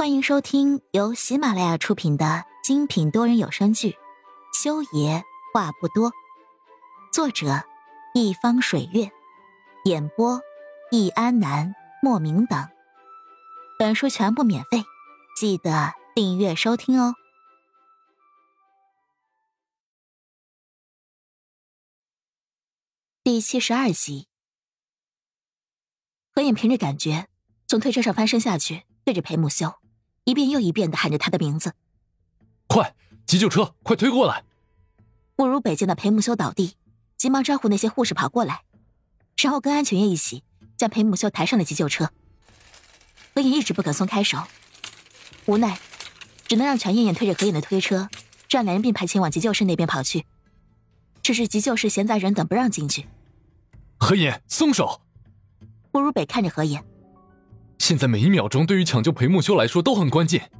欢迎收听由喜马拉雅出品的精品多人有声剧《修爷话不多》，作者：一方水月，演播：易安南、莫名等。本书全部免费，记得订阅收听哦。第七十二集，何影凭着感觉从推车上翻身下去，对着裴木修。一遍又一遍的喊着他的名字，快，急救车，快推过来！慕如北见到裴木修倒地，急忙招呼那些护士跑过来，然后跟安全员一起将裴木修抬上了急救车。何影一直不肯松开手，无奈，只能让全燕燕推着何影的推车，让两人并排前往急救室那边跑去。只是急救室闲杂人等，不让进去。何影，松手！慕如北看着何影。现在每一秒钟对于抢救裴木修来说都很关键。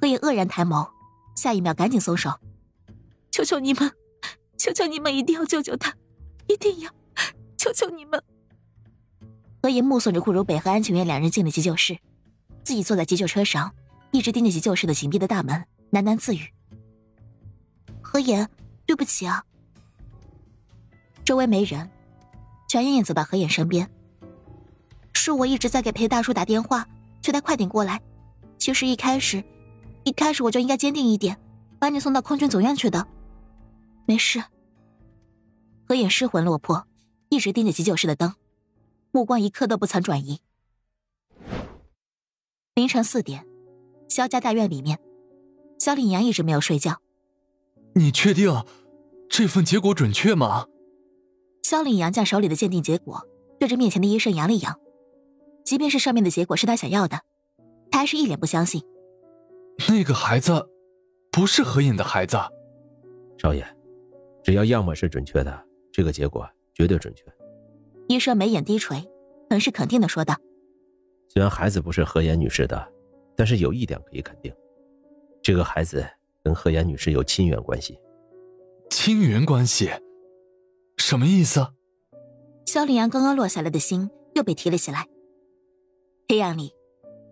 何影愕然抬眸，下一秒赶紧松手。求求你们，求求你们一定要救救他，一定要！求求你们！何影目送着顾如北和安晴月两人进了急救室，自己坐在急救车上，一直盯着急救室的紧闭的大门，喃喃自语：“何言，对不起啊。”周围没人，全燕燕走到何言身边。是我一直在给裴大叔打电话，催他快点过来。其实一开始，一开始我就应该坚定一点，把你送到空军总院去的。没事。何影失魂落魄，一直盯着急救室的灯，目光一刻都不曾转移。凌晨四点，萧家大院里面，萧岭阳一直没有睡觉。你确定这份结果准确吗？萧岭阳将手里的鉴定结果对着面前的医生扬了扬。即便是上面的结果是他想要的，他还是一脸不相信。那个孩子，不是何影的孩子。少爷，只要样本是准确的，这个结果绝对准确。医生眉眼低垂，很是肯定的说道：“虽然孩子不是何妍女士的，但是有一点可以肯定，这个孩子跟何妍女士有亲缘关系。亲缘关系？什么意思？”肖林阳刚刚落下来的心又被提了起来。黑暗里，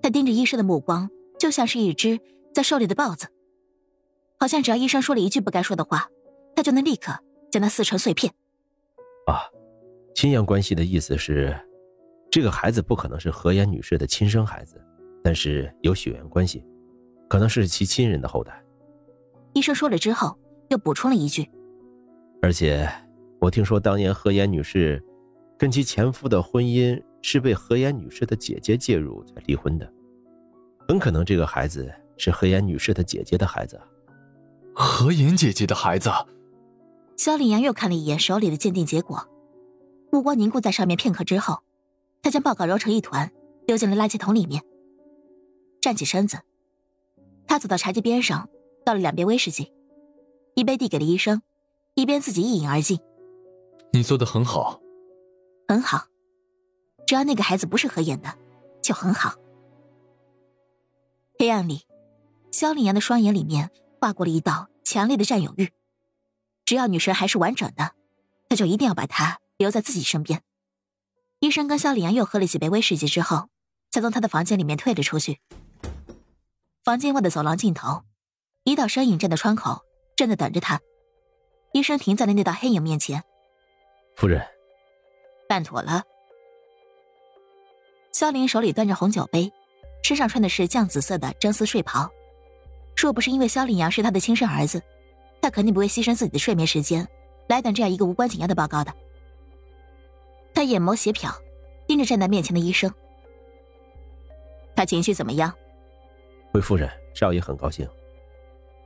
他盯着医生的目光就像是一只在狩猎的豹子，好像只要医生说了一句不该说的话，他就能立刻将他撕成碎片。啊，亲缘关系的意思是，这个孩子不可能是何妍女士的亲生孩子，但是有血缘关系，可能是其亲人的后代。医生说了之后，又补充了一句：“而且，我听说当年何妍女士跟其前夫的婚姻。”是被何妍女士的姐姐介入才离婚的，很可能这个孩子是何妍女士的姐姐的孩子。何妍姐姐的孩子。肖岭阳又看了一眼手里的鉴定结果，目光凝固在上面片刻之后，他将报告揉成一团，丢进了垃圾桶里面。站起身子，他走到茶几边上，倒了两杯威士忌，一杯递给了医生，一边自己一饮而尽。你做的很好，很好。只要那个孩子不是合眼的，就很好。黑暗里，萧凌阳的双眼里面划过了一道强烈的占有欲。只要女神还是完整的，他就一定要把她留在自己身边。医生跟萧凌阳又喝了几杯威士忌之后，才从他的房间里面退了出去。房间外的走廊尽头，一道身影站在窗口，正在等着他。医生停在了那道黑影面前。夫人，办妥了。萧林手里端着红酒杯，身上穿的是绛紫色的真丝睡袍。若不是因为萧凌阳是他的亲生儿子，他肯定不会牺牲自己的睡眠时间来等这样一个无关紧要的报告的。他眼眸斜瞟，盯着站在面前的医生。他情绪怎么样？回夫人，少爷很高兴。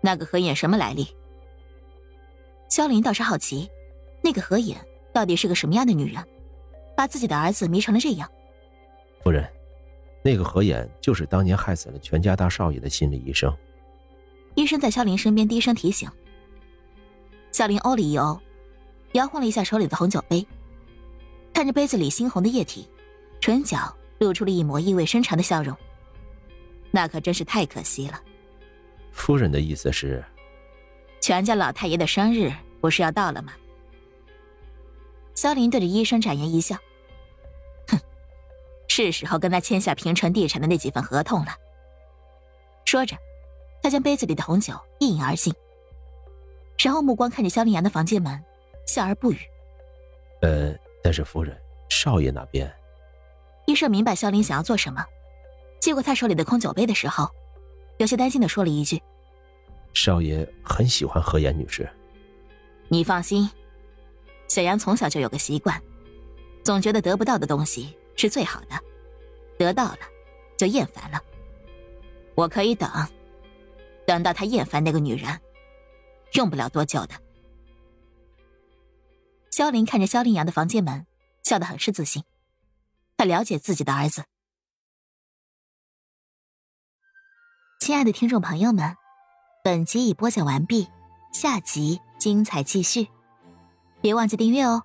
那个何眼什么来历？萧凌倒是好奇，那个何眼到底是个什么样的女人，把自己的儿子迷成了这样。夫人，那个何眼就是当年害死了全家大少爷的心理医生。医生在肖林身边低声提醒。肖林哦了一哦，摇晃了一下手里的红酒杯，看着杯子里猩红的液体，唇角露出了一抹意味深长的笑容。那可真是太可惜了。夫人的意思是，全家老太爷的生日不是要到了吗？肖林对着医生展颜一笑。是时候跟他签下平城地产的那几份合同了。说着，他将杯子里的红酒一饮而尽，然后目光看着萧凌阳的房间门，笑而不语。呃，但是夫人，少爷那边……医生明白萧凌想要做什么，接过他手里的空酒杯的时候，有些担心的说了一句：“少爷很喜欢何妍女士。”你放心，小杨从小就有个习惯，总觉得得不到的东西是最好的，得到了就厌烦了。我可以等，等到他厌烦那个女人，用不了多久的。萧林看着萧凌阳的房间门，笑得很是自信。他了解自己的儿子。亲爱的听众朋友们，本集已播讲完毕，下集精彩继续，别忘记订阅哦。